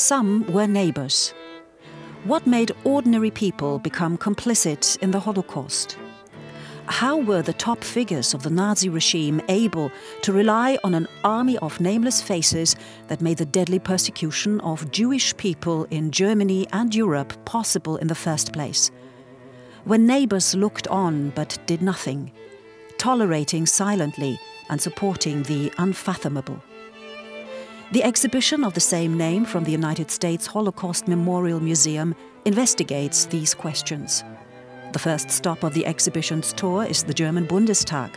some were neighbors. What made ordinary people become complicit in the Holocaust? How were the top figures of the Nazi regime able to rely on an army of nameless faces that made the deadly persecution of Jewish people in Germany and Europe possible in the first place? When neighbors looked on but did nothing, tolerating silently and supporting the unfathomable. The exhibition of the same name from the United States Holocaust Memorial Museum investigates these questions. The first stop of the exhibition's tour is the German Bundestag.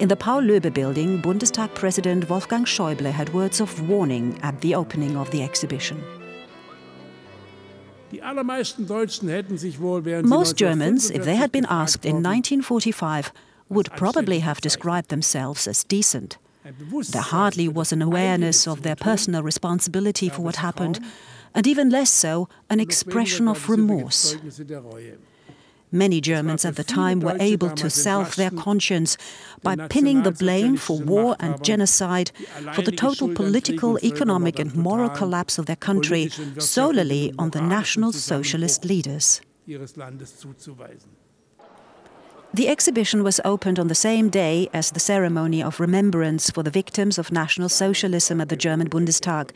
In the Paul Löbe building, Bundestag President Wolfgang Schäuble had words of warning at the opening of the exhibition. Most Germans, if they had been asked in 1945, would probably have described themselves as decent. There hardly was an awareness of their personal responsibility for what happened, and even less so, an expression of remorse. Many Germans at the time were able to salve their conscience by pinning the blame for war and genocide, for the total political, economic, and moral collapse of their country solely on the National Socialist leaders. The exhibition was opened on the same day as the ceremony of remembrance for the victims of National Socialism at the German Bundestag.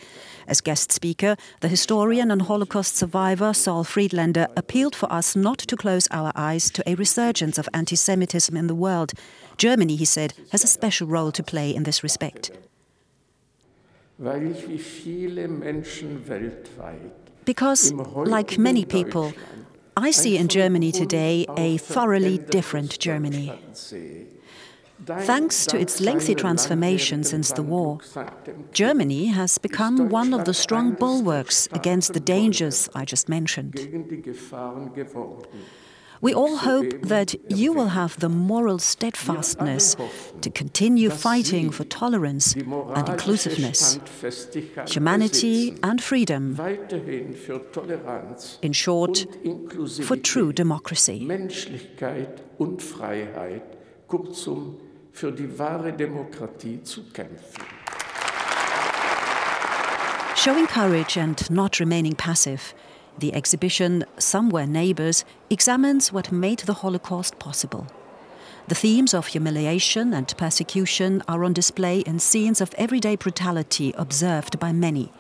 As guest speaker, the historian and Holocaust survivor Saul Friedlander appealed for us not to close our eyes to a resurgence of anti Semitism in the world. Germany, he said, has a special role to play in this respect. Because, like many people, I see in Germany today a thoroughly different Germany. Thanks to its lengthy transformation since the war, Germany has become one of the strong bulwarks against the dangers I just mentioned. We all hope that you will have the moral steadfastness to continue fighting for tolerance and inclusiveness, humanity and freedom. In short, for true democracy. Showing courage and not remaining passive the exhibition, Some Were Neighbors, examines what made the Holocaust possible. The themes of humiliation and persecution are on display in scenes of everyday brutality observed by many.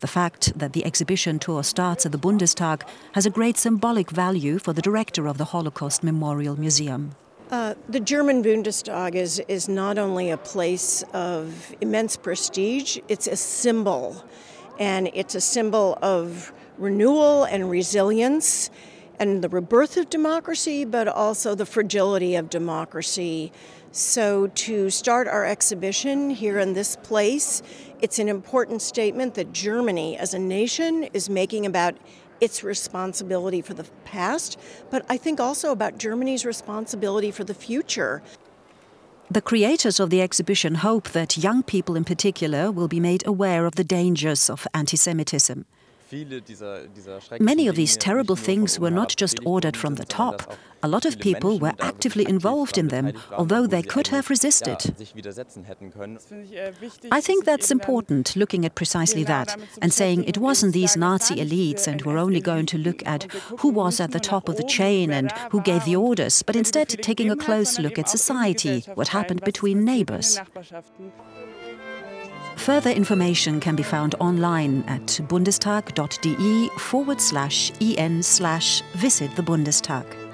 The fact that the exhibition tour starts at the Bundestag has a great symbolic value for the director of the Holocaust Memorial Museum. Uh, the German Bundestag is, is not only a place of immense prestige, it's a symbol. And it's a symbol of renewal and resilience and the rebirth of democracy, but also the fragility of democracy. So, to start our exhibition here in this place, it's an important statement that Germany as a nation is making about its responsibility for the past, but I think also about Germany's responsibility for the future. The creators of the exhibition hope that young people in particular will be made aware of the dangers of anti Semitism. Many of these terrible things were not just ordered from the top. A lot of people were actively involved in them, although they could have resisted. I think that's important, looking at precisely that, and saying it wasn't these Nazi elites and we're only going to look at who was at the top of the chain and who gave the orders, but instead taking a close look at society, what happened between neighbors. Further information can be found online at bundestag.de forward slash en slash visit the Bundestag.